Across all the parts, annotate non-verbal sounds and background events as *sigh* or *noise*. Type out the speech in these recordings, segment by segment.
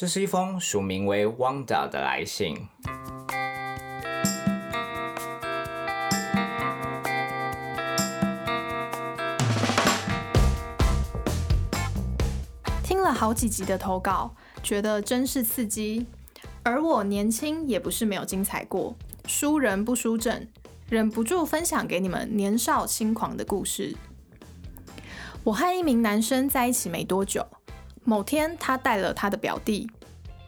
这是一封署名为 Wanda 的来信。听了好几集的投稿，觉得真是刺激。而我年轻也不是没有精彩过，输人不输阵，忍不住分享给你们年少轻狂的故事。我和一名男生在一起没多久，某天他带了他的表弟，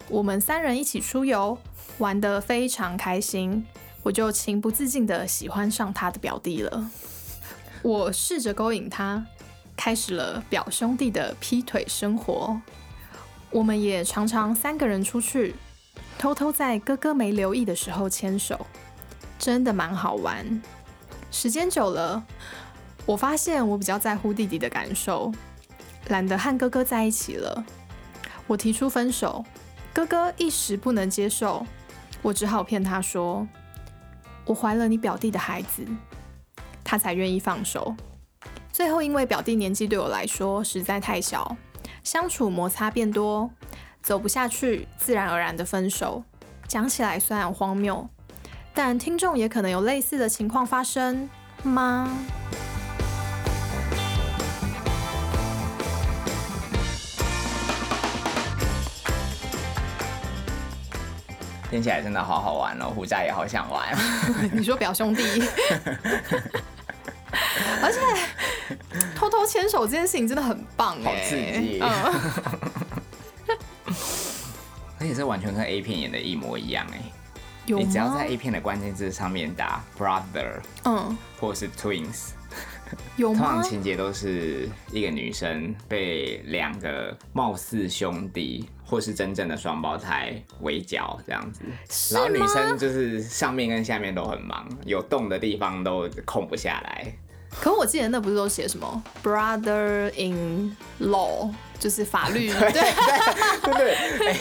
我们三人一起出游，玩得非常开心，我就情不自禁的喜欢上他的表弟了。我试着勾引他，开始了表兄弟的劈腿生活。我们也常常三个人出去，偷偷在哥哥没留意的时候牵手，真的蛮好玩。时间久了，我发现我比较在乎弟弟的感受，懒得和哥哥在一起了。我提出分手，哥哥一时不能接受，我只好骗他说我怀了你表弟的孩子，他才愿意放手。最后因为表弟年纪对我来说实在太小，相处摩擦变多，走不下去，自然而然的分手。讲起来虽然荒谬，但听众也可能有类似的情况发生吗？听起来真的好好玩哦，胡渣也好想玩。*laughs* 你说表兄弟，*laughs* 而且偷偷牵手这件事情真的很棒哎，好刺激。嗯。*laughs* 而且这完全跟 A 片演的一模一样哎。有吗？你只要在 A 片的关键字上面打 brother 嗯，或者是 twins，*laughs* 有通常？情节都是一个女生被两个貌似兄弟或是真正的双胞胎围剿这样子，然后女生就是上面跟下面都很忙，有洞的地方都空不下来。可我记得那不是都写什么 brother in law，就是法律 *laughs* 对对不对？哎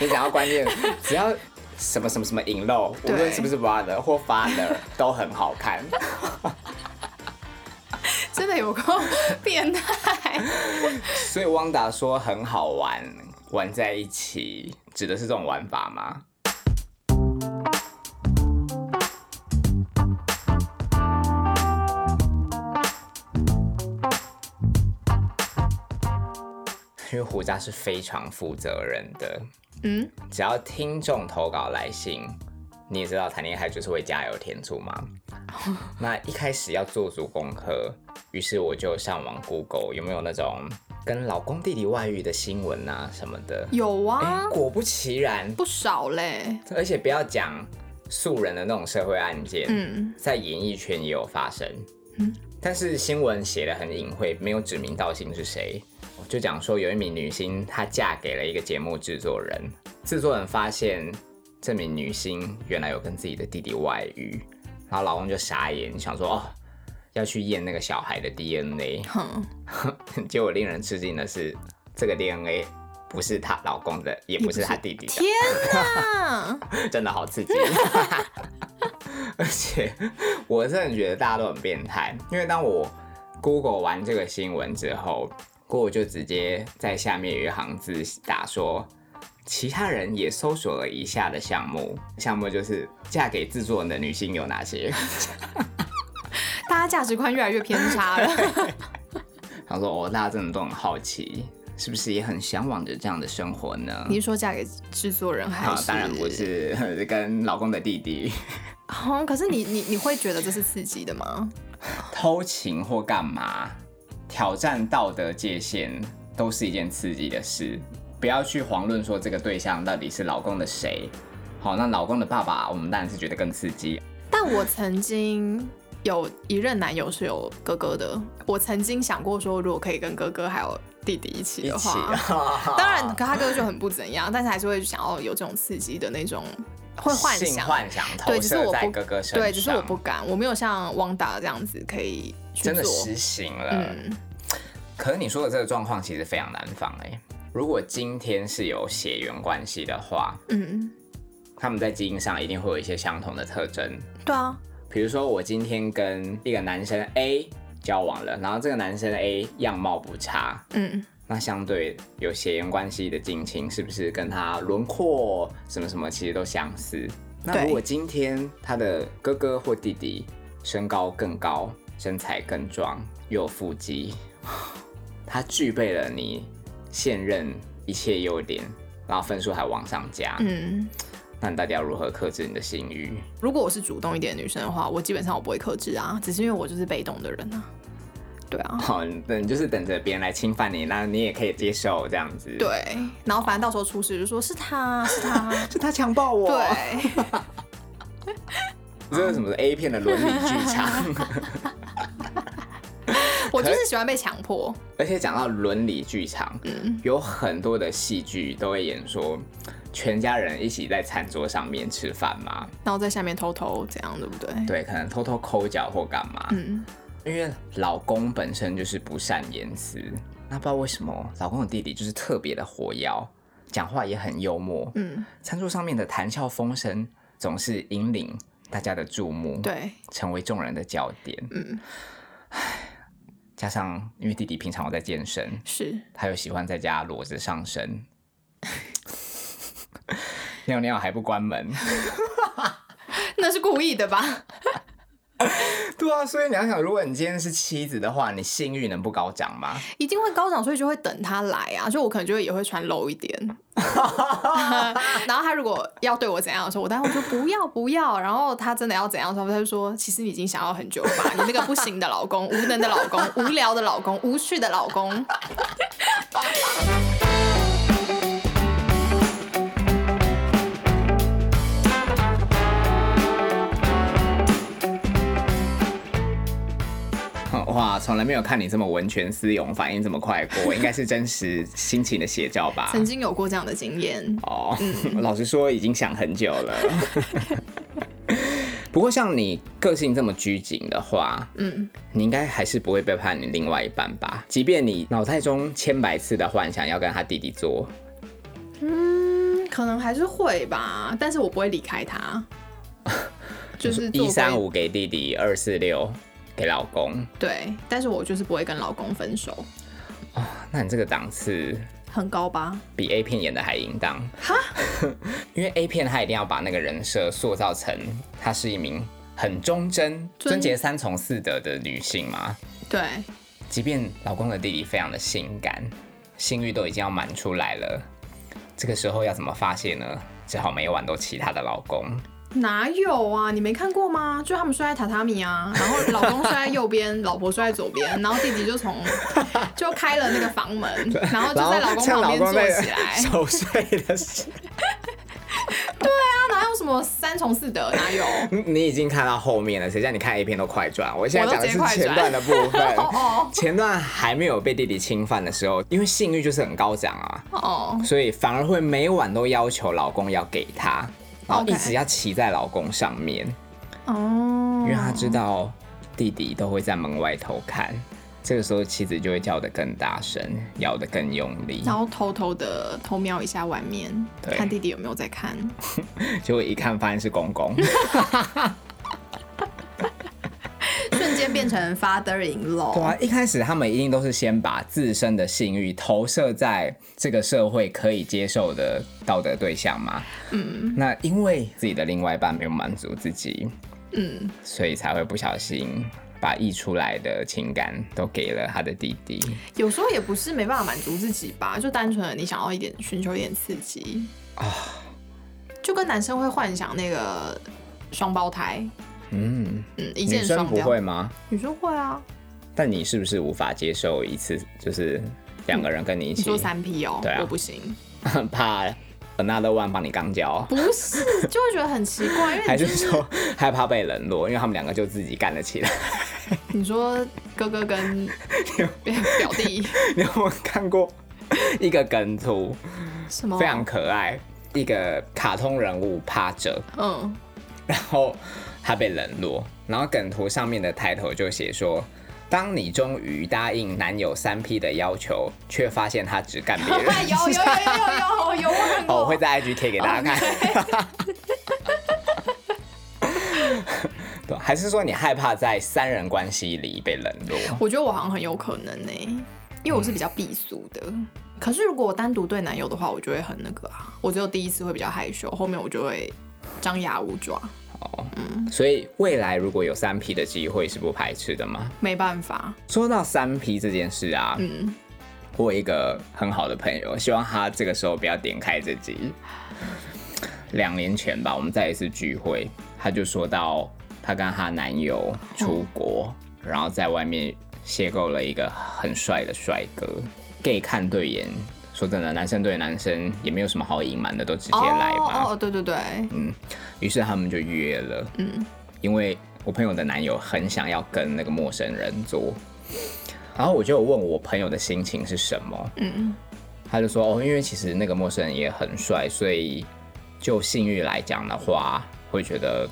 你想要关键，只要什么什么什么引漏，无对论是不是 brother 或 father 都很好看。*laughs* 真的有够变态。所以汪达说很好玩，玩在一起指的是这种玩法吗？因为胡渣是非常负责任的，嗯，只要听众投稿来信，你也知道谈恋爱就是会加油添醋嘛。*laughs* 那一开始要做足功课，于是我就上网 Google 有没有那种跟老公弟弟外遇的新闻啊什么的。哎、有啊，果不其然，不少嘞。而且不要讲素人的那种社会案件，嗯，在演艺圈也有发生。嗯但是新闻写的很隐晦，没有指名道姓是谁。就讲说有一名女星，她嫁给了一个节目制作人，制作人发现这名女星原来有跟自己的弟弟外遇，然后老公就傻眼，想说哦要去验那个小孩的 DNA，哼，*laughs* 结果令人吃惊的是，这个 DNA 不是她老公的，也不是她弟弟的。天哪！*laughs* 真的好刺激。*laughs* 而且我真的觉得大家都很变态，因为当我 Google 完这个新闻之后，Google 就直接在下面有一行字打说。其他人也搜索了以下的项目，项目就是嫁给制作人的女性有哪些？*laughs* 大家价值观越来越偏差了。*laughs* 他说：“哦，大家真的都很好奇，是不是也很向往着这样的生活呢？”你是说嫁给制作人还啊，是？当然不。是，*laughs* 跟老公的弟弟哦，可是你你你会觉得这是刺激的吗？偷情或干嘛，挑战道德界限，都是一件刺激的事。不要去遑论说这个对象到底是老公的谁。好，那老公的爸爸，我们当然是觉得更刺激。但我曾经有一任男友是有哥哥的，我曾经想过说，如果可以跟哥哥还有弟弟一起，的话，*laughs* 当然，可他哥哥就很不怎样，但是还是会想要有这种刺激的那种，会幻想。幻想投对，只是我不哥哥身上，对，只是我不敢，我没有像汪达这样子可以。真的实行了。嗯，可是你说的这个状况其实非常难防哎、如果今天是有血缘关系的话，嗯，他们在基因上一定会有一些相同的特征。对啊，比如说，我今天跟一个男生 A 交往了，然后这个男生 A 样貌不差，嗯，那相对有血缘关系的近亲，是不是跟他轮廓什么什么其实都相似？那如果今天他的哥哥或弟弟身高更高，身材更壮，又有腹肌，他具备了你现任一切优点，然后分数还往上加，嗯，那你到底要如何克制你的性欲？如果我是主动一点的女生的话，我基本上我不会克制啊，只是因为我就是被动的人啊。对啊，好，等就是等着别人来侵犯你，那你也可以接受这样子。，对，然后反正到时候出事就说是他 *laughs* 是他，是他强暴我。，对，*laughs* 这是什么 A 片的伦理剧场？*laughs* 我就是喜欢被强迫。而且讲到伦理剧场，嗯。有很多的戏剧都会演说，全家人一起在餐桌上面吃饭嘛，然后在下面偷偷这样，对不对？对，可能偷偷抠脚或干嘛，嗯，因为老公本身就是不善言辞，那不知道为什么老公的弟弟就是特别的活跃，讲话也很幽默，嗯，餐桌上面的谈笑风生总是引领大家的注目，，对，成为众人的焦点。嗯，加上因为弟弟平常有在健身，是，他又喜欢在家裸着上身，*laughs* 尿尿还不关门。*laughs* 那是故意的吧？*laughs* 对啊，所以你要想，如果你今天是妻子的话，你性欲能不高涨吗？一定会高涨，所以就会等他来啊。就我可能就会也会穿 low 一点，*laughs* 然后他如果要对我怎样的时候，我当然会说不要不要。然后他真的要怎样的时候，他就说其实你已经想要很久了吧？你那个不行的老公、无能的老公、无聊的老公、无趣的老公。*laughs* 哇，从来没有看你这么文泉思勇，反应这么快过，应该是真实心情的写照吧？曾经有过这样的经验，哦，*laughs* 老实说，已经想很久了。*laughs* 不过像你个性这么拘谨的话，嗯，你应该还是不会背叛你另外一半吧？即便你脑袋中千百次的幻想要跟他弟弟做，嗯，可能还是会吧，但是我不会离开他，*laughs* 就是一三五给弟弟，二四六给老公，对，但是我就是不会跟老公分手，那你这个档次很高吧？比 A 片演的还淫荡。哈，*laughs* 因为 A 片他一定要把那个人设塑造成她是一名很忠贞、尊贞洁三从四德的女性嘛。对，即便老公的弟弟非常的性感，性欲都已经要满出来了，这个时候要怎么发泄呢？只好每晚都骑他的老公。哪有啊？你没看过吗？就他们睡在榻榻米啊，然后老公睡在右边，老婆睡在左边，然后弟弟就从 *laughs* 就开了那个房门，然后就在老公趁旁边坐起来。熟睡的事。对啊哪有什么三从四德？哪有？你 *laughs* 你已经看到后面了，谁叫你看 A 片都快转？我现在讲的是前段的部分。*laughs* 前段还没有被弟弟侵犯的时候，因为性欲就是很高涨啊，哦，所以反而会每晚都要求老公要给她，然后一直要骑在老公上面，哦，因为他知道弟弟都会在门外偷看。这个时候，妻子就会叫得更大声，咬得更用力，然后偷偷的偷瞄一下外面，看弟弟有没有在看。*laughs* 结果一看发现是公公。*laughs* 变成 father in 对。啊，一开始他们一定都是先把自身的性欲投射在这个社会可以接受的道德对象嘛。嗯，那因为自己的另外一半没有满足自己，嗯，所以才会不小心把溢出来的情感都给了他的弟弟。有时候也不是没办法满足自己吧，就单纯的你想要一点寻求一点刺激啊，就跟男生会幻想那个双胞胎，嗯，嗯，一女生不。会吗？女生会啊，但你是不是无法接受一次就是两个人跟你一起，你说三 P 哦，对啊我不行，*laughs* 怕 another one 帮你刚交？不是，就会觉得很奇怪，因为还是说害怕被冷落，因为他们两个就自己干了起来。你说哥哥跟 *laughs* 表弟你有没有看过一个梗图？什么非常可爱，一个卡通人物趴着，嗯，然后他被冷落，然后梗图上面的抬头就写说。当你终于答应男友三 P 的要求，却发现他只干别人。*laughs* 有有有有有有有我看 *laughs* 哦，过，我会在 IG 贴给大家看。*laughs* 对，还是说你害怕在三人关系里被冷落？我觉得我好像很有可能呢、因为我是比较避俗的。可是如果我单独对男友的话，我就会很那个啊，我只有第一次会比较害羞，后面我就会张牙舞爪。哦，所以未来如果有三 P 的机会，是不排斥的吗？没办法，说到三 P 这件事啊，嗯，我有一个很好的朋友，希望他这个时候不要点开这集。两年前吧，我们在一次聚会，他就说到她跟她男友出国，然后在外面邂逅了一个很帅的帅哥，gay 看对眼。说真的，男生对男生也没有什么好隐瞒的，都直接来吧。哦哦，对对对，嗯，于是他们就约了。嗯，因为我朋友的男友很想要跟那个陌生人做，然后我就问我朋友的心情是什么。嗯，他就说哦，因为其实那个陌生人也很帅，所以就性欲来讲的话，会觉得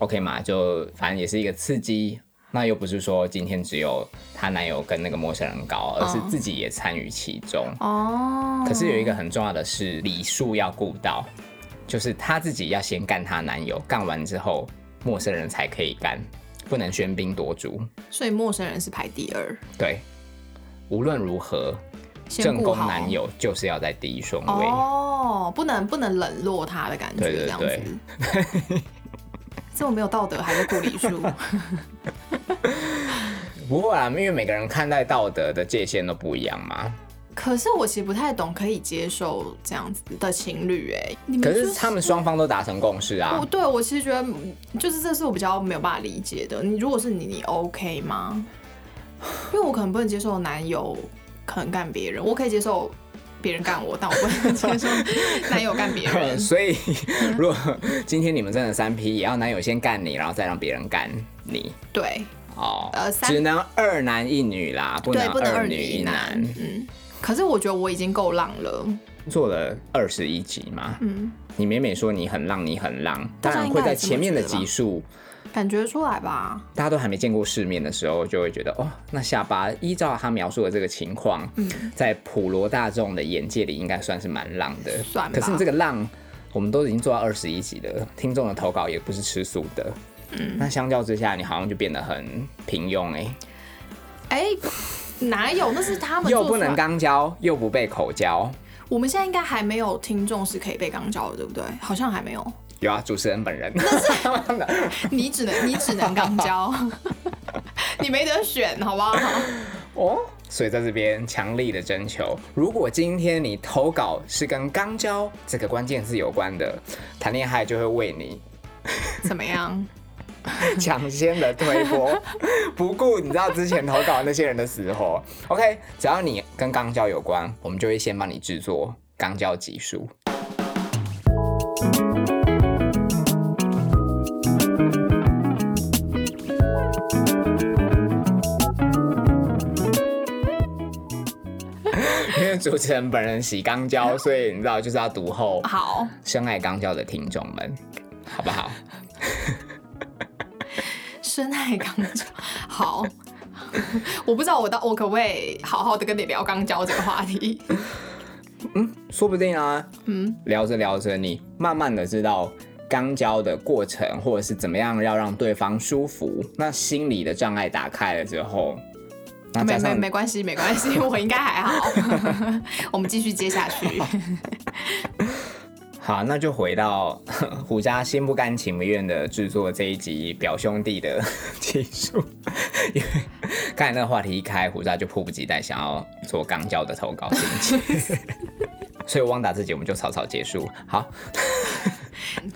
OK 嘛，就反正也是一个刺激。那又不是说今天只有她男友跟那个陌生人搞，而是自己也参与其中。哦，可是有一个很重要的是礼数要顾到，就是她自己要先干她男友，干完之后陌生人才可以干，不能喧宾夺主。所以陌生人是排第二，对，无论如何，正宫男友就是要在第一顺位。哦，不能不能冷落他的感觉，这样对子。*laughs* 这么没有道德，还在顾礼数。*laughs* 不会啊，因为每个人看待道德的界限都不一样嘛。可是我其实不太懂可以接受这样子的情侣，哎，你们可就是他们双方都达成共识啊我。对我其实觉得，嗯就是这是我比较没有办法理解的。你如果是你，你 OK 吗？因为我可能不能接受男友可能干别人，我可以接受别人干我，但我不能接受男友干别人。*laughs* 所以，如果今天你们真的三 P，也要男友先干你，然后再让别人干你对哦。呃只能二男一女啦，不，能二女一男。嗯，可是我觉得我已经够浪了。做了二十一集嘛，嗯，你每每说你很浪，你很浪，当然会在前面的集数，感觉出来吧？大家都还没见过世面的时候，就会觉得哦，那下巴依照他描述的这个情况，嗯，在普罗大众的眼界里，应该算是蛮浪的。算可是你这个浪，我们都已经做到二十一集了，听众的投稿也不是吃素的。嗯，那相较之下，你好像就变得很平庸哎、哎、哪有？那是他们又不能刚交，又不被口交。我们现在应该还没有听众是可以被肛交的，对不对？好像还没有。有啊，主持人本人。*laughs* 你只能你只能肛交，*laughs* 你没得选，好不好？哦，所以在这边强力的征求，如果今天你投稿是跟肛交这个关键字有关的，谈恋爱就会为你怎么样？*laughs* 抢先的推波，不顾你知道之前投稿那些人的死活。OK，只要你跟肛交有关，我们就会先帮你制作肛交集数。为主持人本人喜肛交，*laughs* 所以你知道就是要读后好，深爱肛交的听众们，好不好？*laughs* 深爱肛交，好。*laughs* 我不知道我到我可不可以好好的跟你聊肛交这个话题？嗯说不定啊，嗯，聊着聊着，你慢慢的知道肛交的过程，或者是怎么样要让对方舒服，那心理的障碍打开了之后，那没没没关系，没关系，我应该还好。*laughs* *laughs* 我们继续接下去。*laughs* 好，那就回到虎家心不甘情不愿的制作这一集表兄弟的技术，因为刚才那个话题一开，虎家就迫不及待想要做肛交的投稿心情，所以汪达这集我们就草草结束。好，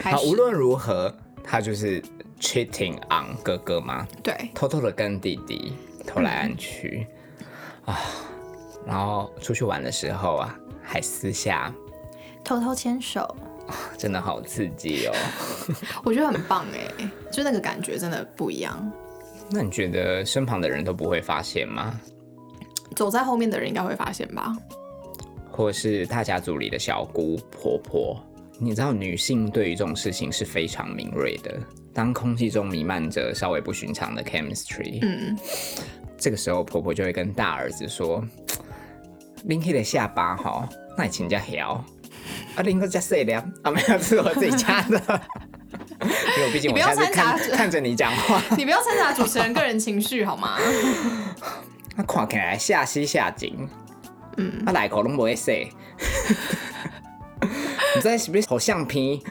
好，无论如何，他就是 cheating on 哥哥嘛，对，偷偷的跟弟弟偷来暗去、啊，然后出去玩的时候啊，还私下，偷偷牵手，真的好刺激哦。*laughs* 我觉得很棒哎，就那个感觉真的不一样。那你觉得身旁的人都不会发现吗？走在后面的人应该会发现吧？或是大家族里的小姑婆婆？你知道女性对于这种事情是非常敏锐的。当空气中弥漫着稍微不寻常的 chemistry，嗯，这个时候婆婆就会跟大儿子说：“拎起的下巴哈，那你请假聊啊，林哥加谁的啊，没有是我自己加的。因为毕竟我现在是看看着你讲话，*laughs* 你不要掺杂主持人个人情绪好吗？他看起来下西下井，嗯，他来口都不会说。*laughs* 你在是不是好橡皮？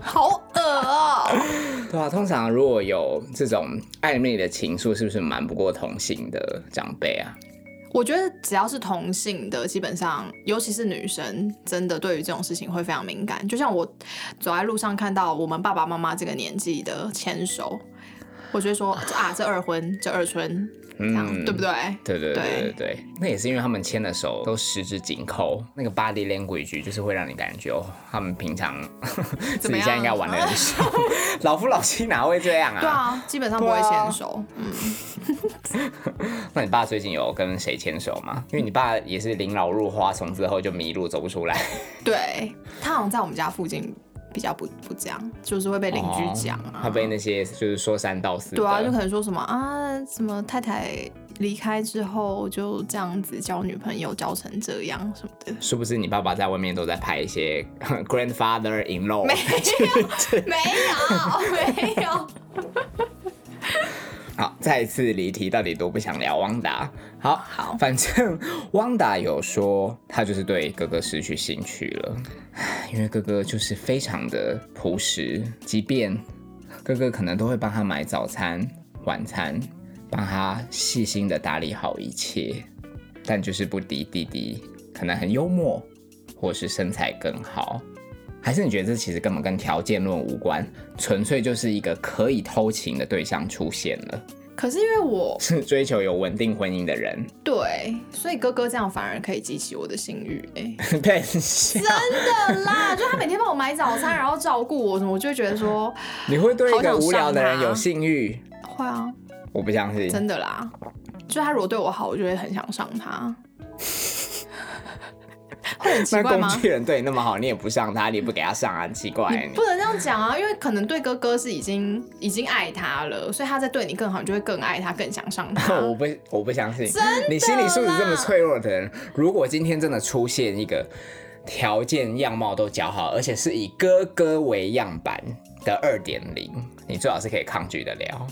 好对啊，通常如果有这种暧昧的情愫，是不是瞒不过同性的长辈啊？我觉得只要是同性的，基本上，尤其是女生，真的对于这种事情会非常敏感。就像我走在路上看到我们爸爸妈妈这个年纪的牵手，我就会说啊，这二婚，这二春，这样、嗯对不对？对对对对对对，那也是因为他们牵的手都十指紧扣，那个 body language 就是会让你感觉哦，他们平常 *laughs* 自己现在应该玩的很少，*laughs* 老夫老妻哪会这样啊？对啊，基本上不会牵手。嗯，*laughs* 那你爸最近有跟谁牵手吗？因为你爸也是临老入花丛之后就迷路走不出来，对他好像在我们家附近比较不不这样，就是会被邻居讲啊。哦他被那些就是说三道四，对啊，就可能说什么啊，什么太太离开之后就这样子交女朋友交成这样什么的。是不是你爸爸在外面都在拍一些 *laughs* grandfather in law，没有，没有，没有。*laughs* *laughs* 好，再次离题，到底多不想聊汪达？好好反正汪达有说他就是对哥哥失去兴趣了，因为哥哥就是非常的朴实，即便哥哥可能都会帮他买早餐、晚餐，帮他细心的打理好一切，但就是不敌弟弟可能很幽默，或是身材更好。还是你觉得这其实根本跟条件论无关，纯粹就是一个可以偷情的对象出现了？可是因为我 *laughs* 是追求有稳定婚姻的人，对，所以哥哥这样反而可以激起我的性欲、*laughs* 哎。真的啦，就他每天帮我买早餐，然后照顾我什么，我就会觉得说，*laughs* 你会对一个无聊的人有性欲？会啊，我不相信。真的啦，就他如果对我好，我就会很想上他。会很奇那怪吗？工具人对你那么好，你也不上他，你也不给他上啊，很奇怪你。不能这样讲啊，因为可能对哥哥是已经已经爱他了，所以他在对你更好，你就会更爱他，更想上他。*laughs* 我不，我不相信。你心理素质这么脆弱的人，如果今天真的出现一个条件样貌都较好，而且是以哥哥为样板的二点零，你最好是可以抗拒得了。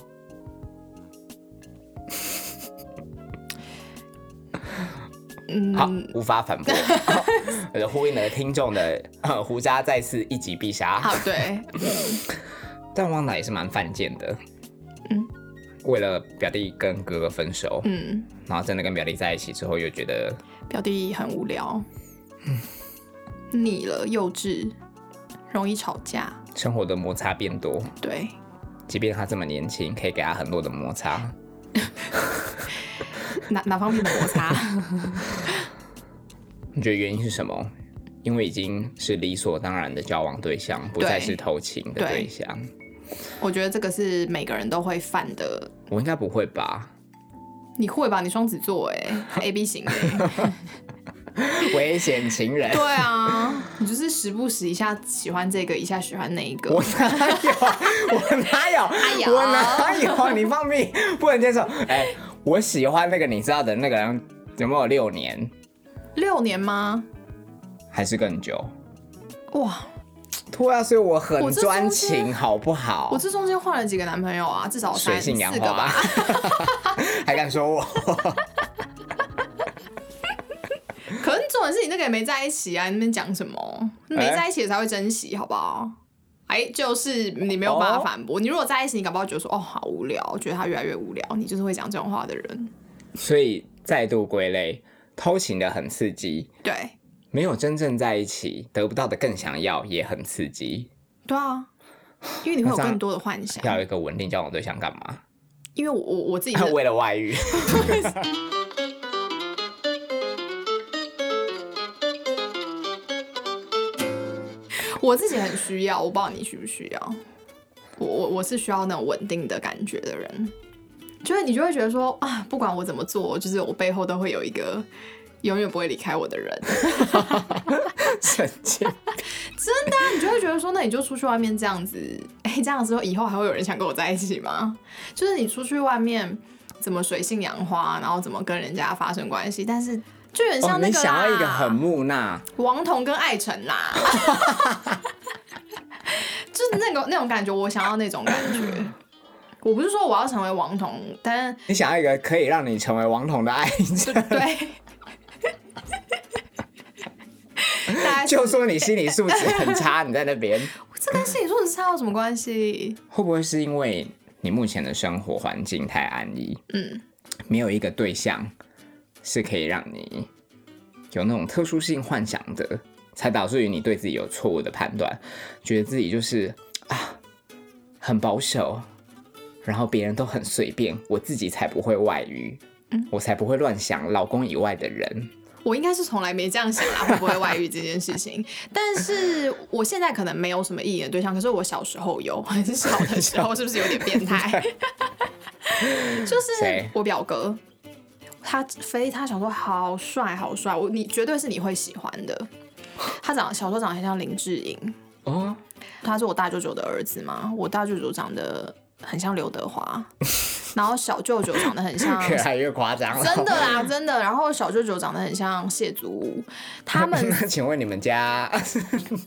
嗯，好，无法反驳，*laughs* 呃呼应了听众的呃胡渣再次一击必杀。好，对，*laughs* 但汪达也是蛮犯贱的，嗯，为了表弟跟哥哥分手，嗯，然后真的跟表弟在一起之后，又觉得表弟很无聊，腻了，幼稚，容易吵架，生活的摩擦变多，对，即便他这么年轻，可以给他很多的摩擦。*laughs* 哪哪方面的摩擦？你觉得原因是什么？因为已经是理所当然的交往对象，不再是偷情的对象。我觉得这个是每个人都会犯的。我应该不会吧？你会吧？你双子座哎，A B 型的欸。*laughs* 危险情人，对啊，你就是时不时一下喜欢这个，一下喜欢那一个。我哪有？*laughs* 我哪有？我哪有？你放屁！不能接受。哎、我喜欢那个你知道的那个人有没有六年，六年吗？还是更久？哇，对啊，所以我很专情，好不好？我这中间换了几个男朋友啊？至少三四个吧。*laughs* 还敢说我？*laughs* 可是重点是你那个也没在一起啊，你那边讲什么？没在一起才会珍惜，好不好？哎，就是你没有办法反驳。你如果在一起，你搞不好觉得说哦好无聊，觉得他越来越无聊，你就是会讲这种话的人。所以再度归类，偷情的很刺激，对，没有真正在一起，得不到的更想要，也很刺激。对啊，因为你会有更多的幻想。要有一个稳定交往对象干嘛？因为我我我自己是 *laughs* 为了外遇。*laughs* 我自己很需要，我不知道你需不需要。我我我是需要那种稳定的感觉的人，就是你就会觉得说啊，不管我怎么做，就是我背后都会有一个永远不会离开我的人。*laughs* 神经。那你就会觉得说，那你就出去外面这样子，哎、这样之后以后还会有人想跟我在一起吗？就是你出去外面怎么水性杨花，然后怎么跟人家发生关系，但是就有点哦，像那个想要一个很木讷，王彤跟艾辰啦，*laughs* 就是那个那种感觉，我想要那种感觉。我不是说我要成为王彤，但你想要一个可以让你成为王彤的爱对。人，对。就说你心理素质很差，你在那边。这跟心理素质差有什么关系？会不会是因为你目前的生活环境太安逸，嗯，没有一个对象是可以让你有那种特殊性幻想的，才导致于你对自己有错误的判断，觉得自己就是啊很保守，然后别人都很随便，我自己才不会外遇，我才不会乱想老公以外的人。我应该是从来没这样想啦，会不会外遇这件事情。*laughs* 但是我现在可能没有什么意淫的对象，可是我小时候有，很小的时候是不是有点变态？*laughs* *laughs* 就是我表哥，他非他小时候好帅好帅，我你绝对是你会喜欢的。他长小时候长得很像林志颖，哦，他是我大舅舅的儿子嘛，我大舅舅长得很像刘德华，*laughs* 然后小舅舅长得很像 *laughs* 越来越夸张了。真的啦，真的。然后小舅舅长得很像谢祖武，他们 *laughs* 那请问你们家？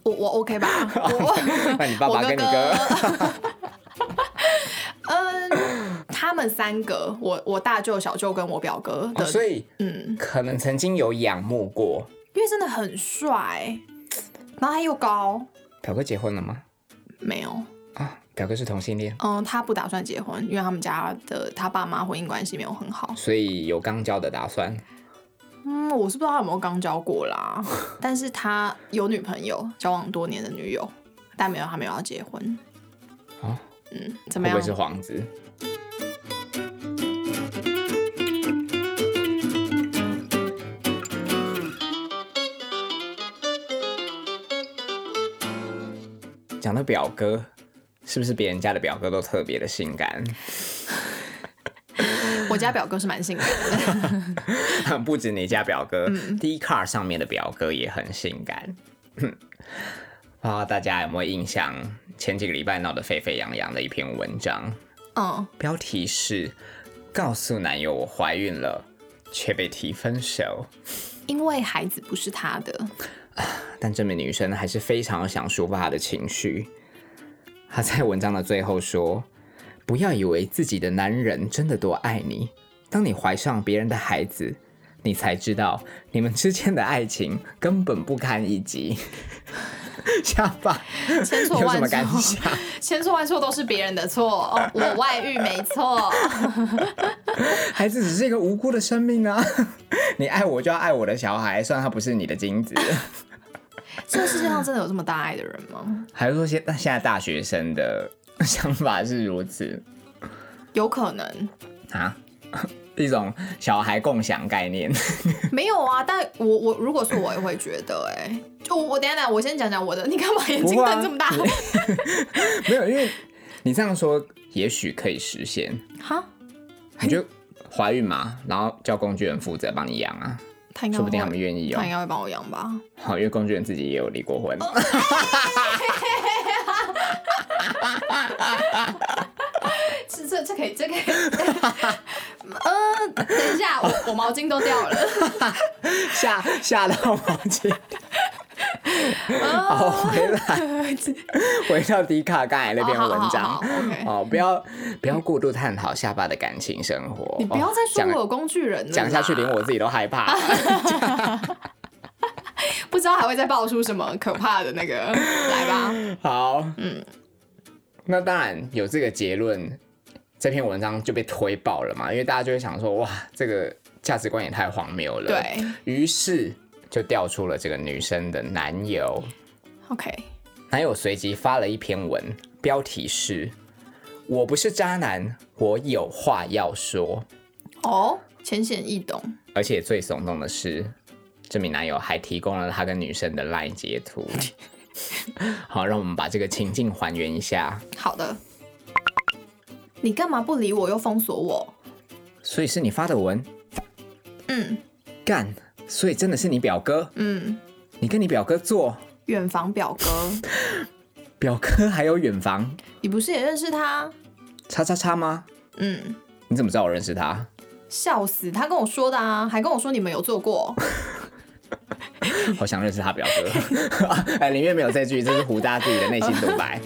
我我 OK 吧？我那你爸爸跟你哥？嗯，他们三个，我我大舅、小舅跟我表哥的，哦所以嗯，可能曾经有仰慕过。因为真的很帅，然后他又高，表哥结婚了吗？没有，啊，表哥是同性恋，嗯，他不打算结婚，因为他们家的他爸妈婚姻关系没有很好。所以有刚交的打算。嗯，我是不知道他有没有刚交过啦，但是他有女朋友，交往多年的女友，但没有他没有要结婚。哦，嗯，怎么样？会不会是皇子？讲到表哥，是不是别人家的表哥都特别的性感？*laughs* 我家表哥是蛮性感的，*laughs* 不止你家表哥、d c a r 上面的表哥也很性感。*laughs* 不知道大家有没有印象？前几个礼拜闹得沸沸扬扬的一篇文章，嗯，标题是“告诉男友我怀孕了，却被提分手因为孩子不是他的，”，*sighs* 但这名女生还是非常想抒发她的情绪。她在文章的最后说：“不要以为自己的男人真的多爱你，当你怀上别人的孩子，你才知道你们之间的爱情根本不堪一击。*laughs* ”下巴千错万错，感想？*laughs* 千错万错都是别人的错。哦，我外遇没错，*laughs* 孩子只是一个无辜的生命啊！你爱我就要爱我的小孩，虽然他不是你的精子。这个世界上真的有这么大爱的人吗？*laughs* 还是说现现在大学生的 *laughs* 想法是如此有可能啊？*laughs* 一种小孩共享概念，没有啊，但我我如果是我也会觉得、哎，就我等下等下，我先讲讲我的，你干嘛眼睛瞪这么大？没有，因为你这样说也许可以实现。哈，你就怀孕嘛，然后叫工具人负责帮你养啊，他应该说不定他会们愿意哦他应。该会帮我养吧？好，因为工具人自己也有离过婚。*laughs* 这这这可以，这可以。*laughs* 呃、等一下，我我毛巾都掉了。*laughs* 吓吓到毛巾。好，回来，*laughs* 回到迪卡刚才那篇文章。哦，不要不要过度探讨下巴的感情生活。你不要再说我有工具人了啦，讲下去，连我自己都害怕。*laughs* 不知道还会再爆出什么可怕的那个，*laughs* 来吧。好，嗯，那当然有这个结论，这篇文章就被推爆了嘛，因为大家就会想说，哇，这个价值观也太荒谬了。对。于是就调出了这个女生的男友，，OK，男友随即发了一篇文，标题是“我不是渣男，我有话要说哦，浅显易懂。”，而且最耸动的是，这名男友还提供了他跟女生的 LINE 截图。*laughs* 好，让我们把这个情境还原一下。好的，你干嘛不理我又封锁我？所以是你发的文，嗯干，所以真的是你表哥，嗯，你跟你表哥做，远房表哥，*laughs* 表哥还有远房，你不是也认识他？叉叉叉吗？嗯，你怎么知道我认识他？笑死，他跟我说的啊，还跟我说你们有做过。*laughs* 好想认识他表哥。*laughs* 哎，里面没有这句，这是胡大自己的内心独白。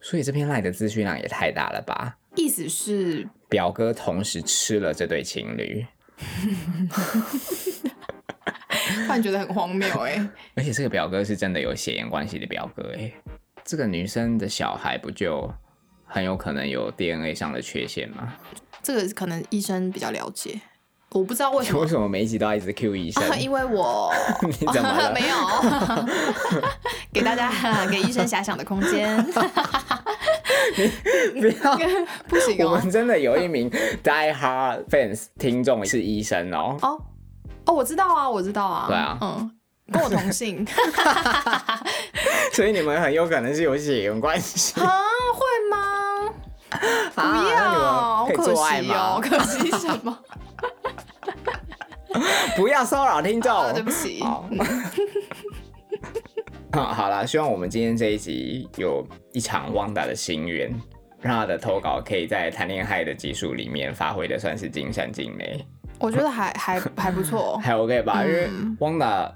所以这篇赖的资讯量也太大了吧？意思是表哥同时吃了这对情侣，*laughs* 突然觉得很荒谬哎、*laughs* 而且这个表哥是真的有血缘关系的表哥哎，这个女生的小孩不就很有可能有 DNA 上的缺陷吗？这个可能医生比较了解，我不知道为什么 *laughs* 为。什么每一集都要一直 Q 医生？因为我你怎么了没有给大家给医生遐想的空间，*laughs* 不要，不行哦我们。真的有一名 Die Hard fans 听众是医生哦。哦哦，我知道啊，我知道啊。对啊嗯，跟我同姓所以你们很有可能是有血缘关系。*laughs* 啊？会吗？*laughs* 不要，可以做爱惜哦，吗？可惜什么？不要骚扰听众。啊对不起。*laughs* 好，啦，希望我们今天这一集有一场汪达的心愿，让他的投稿可以在谈恋爱的技术里面发挥的算是尽善尽美，我觉得还还还不错。*laughs* 还 OK 吧？因为嗯汪达，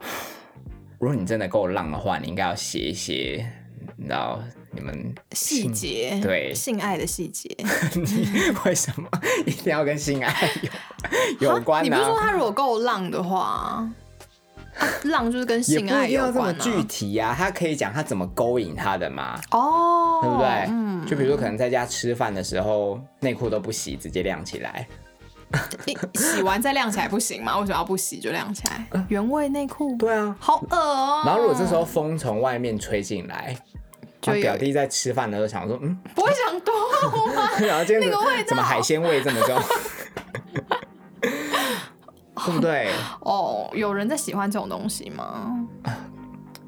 *sighs* 如果你真的够浪的话，你应该要写一些，你知道你们细节，对性爱的细节。*laughs* 你为什么一定要跟性爱有有关呢、你不是说他如果够浪的话，啊浪就是跟性爱不一定要有关这么具啊？体呀、他可以讲他怎么勾引他的嘛，哦，对不对？嗯，就比如说可能在家吃饭的时候，内裤都不洗，直接晾起来。*laughs* 一洗完再晾起来不行吗？为什么要不洗就晾起来？原味内裤，对啊。好恶哦。然后如果这时候风从外面吹进来，就表弟在吃饭的时候想说，嗯，不会想多吗？*laughs* 然后今天那个味道怎么海鲜味这么重？对不对？*laughs* 哦，有人在喜欢这种东西吗？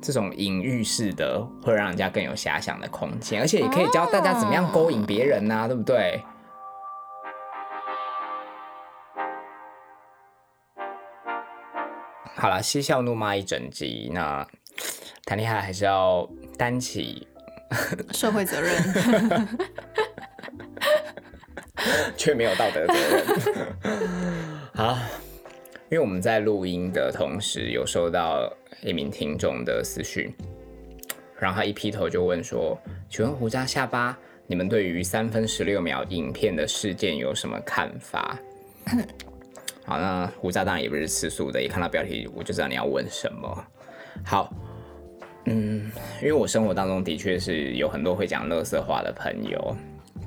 这种隐喻式的会让人家更有遐想的空间，而且也可以教大家怎么样勾引别人呐、对不对？好了，嬉笑怒骂一整集，那谈恋爱还是要担起 *laughs* 社会责任，*laughs* 却没有道德责任。好，因为我们在录音的同时，有收到一名听众的私讯，然后他一劈头就问说：“请问胡渣下巴，你们对于三分十六秒影片的事件有什么看法？” *coughs* 好，那胡渣当然也不是吃素的，一看到标题我就知道你要问什么。好，嗯，因为我生活当中的确是有很多会讲乐色话的朋友，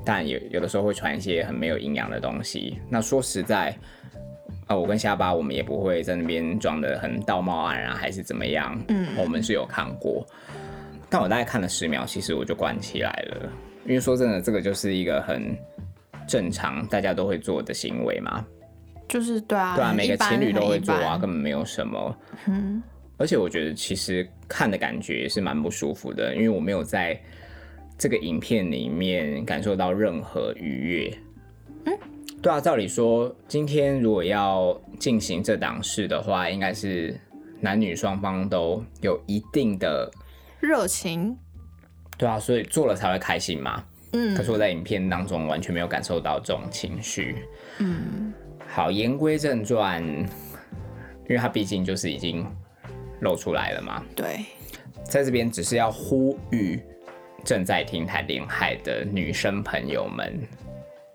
但有有的时候会传一些很没有营养的东西。那说实在，呃，我跟下巴我们也不会在那边装的很道貌岸然，还是怎么样。嗯，我们是有看过，但我大概看了十秒，其实我就关起来了。因为说真的，这个就是一个很正常大家都会做的行为嘛。就是对啊，对啊，每个情侣都会做啊，根本没有什么。嗯，而且我觉得其实看的感觉也是蛮不舒服的，因为我没有在这个影片里面感受到任何愉悦。嗯，对啊，照理说今天如果要进行这档事的话，应该是男女双方都有一定的，热情，对啊，所以做了才会开心嘛。嗯。可是我在影片当中完全没有感受到这种情绪。嗯，好，言归正传，因为他毕竟就是已经露出来了嘛，对，在这边只是要呼吁正在听台恋爱的女生朋友们，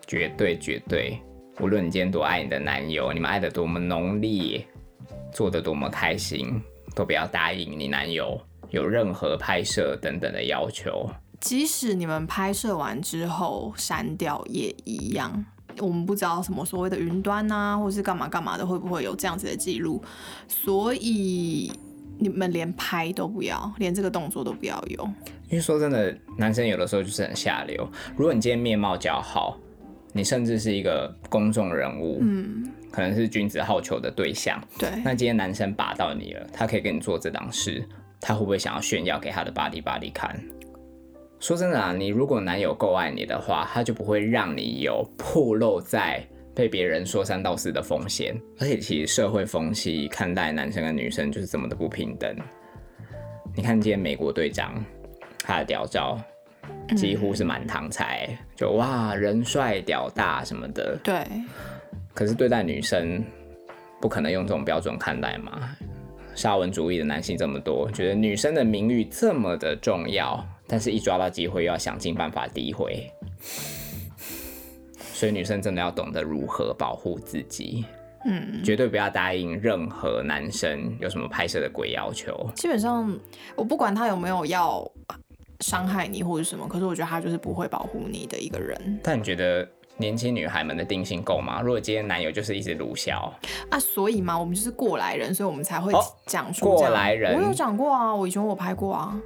绝对绝对，无论你今天多爱你的男友，你们爱的多么浓烈，做的多么开心，都不要答应你男友有任何拍摄等等的要求。即使你们拍摄完之后删掉也一样。我们不知道什么所谓的云端啊，或是干嘛干嘛的，会不会有这样子的记录？所以你们连拍都不要，连这个动作都不要有。因为说真的，男生有的时候就是很下流。如果你今天面貌姣好，你甚至是一个公众人物，嗯，可能是君子好逑的对象，对，那今天男生把到你了，他可以跟你做这档事，他会不会想要炫耀给他的巴黎巴黎看？说真的啊，你如果男友够爱你的话，他就不会让你有暴露在被别人说三道四的风险。而且其实社会风气看待男生跟女生就是这么的不平等。你看今天美国队长他的屌照几乎是满堂彩，就哇人帅屌大什么的，对，可是对待女生，不可能用这种标准看待嘛？沙文主义的男性这么多，觉得女生的名誉这么的重要，但是一抓到机会又要想尽办法诋毁，所以女生真的要懂得如何保护自己，嗯，绝对不要答应任何男生有什么拍摄的鬼要求。基本上我不管他有没有要伤害你或者什么，可是我觉得他就是不会保护你的一个人但你觉得年轻女孩们的定性够吗？如果今天男友就是一直鲁小，啊。所以嘛，我们就是过来人，所以我们才会哦讲出过来人我有讲过啊，我以前我拍过啊，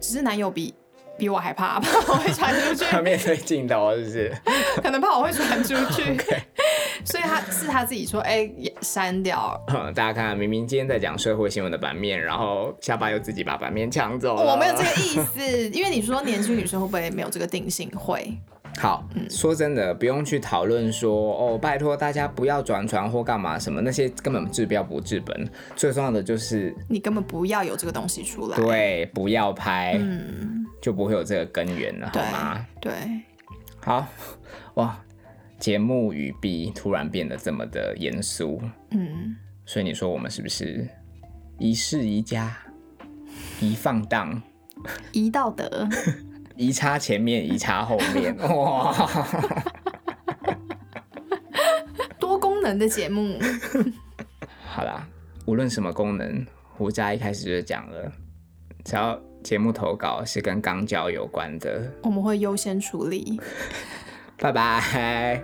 只是男友比比我还怕，怕 *laughs* 我会传出去，面对镜头是不是？可能怕我会传出去。*laughs* *laughs* 所以他是他自己说，哎、也删掉。大家看，明明今天在讲社会新闻的版面，然后下巴又自己把版面抢走了。我没有这个意思，因为你说年轻女生会不会没有这个定性？会，好，说真的，不用去讨论说哦，拜托大家不要转传或干嘛什么，那些根本治标不治本。最重要的就是你根本不要有这个东西出来。对，不要拍，嗯，就不会有这个根源了，好对吗？对，好，哇，节目语毕突然变得这么的严肃，嗯，所以你说我们是不是一世一家，一放荡，一道德，一插前面，一插后面，哇！*laughs* 多功能的节目。好啦，无论什么功能，胡家一开始就讲了，只要节目投稿是跟肛交有关的，我们会优先处理。*laughs* 拜拜。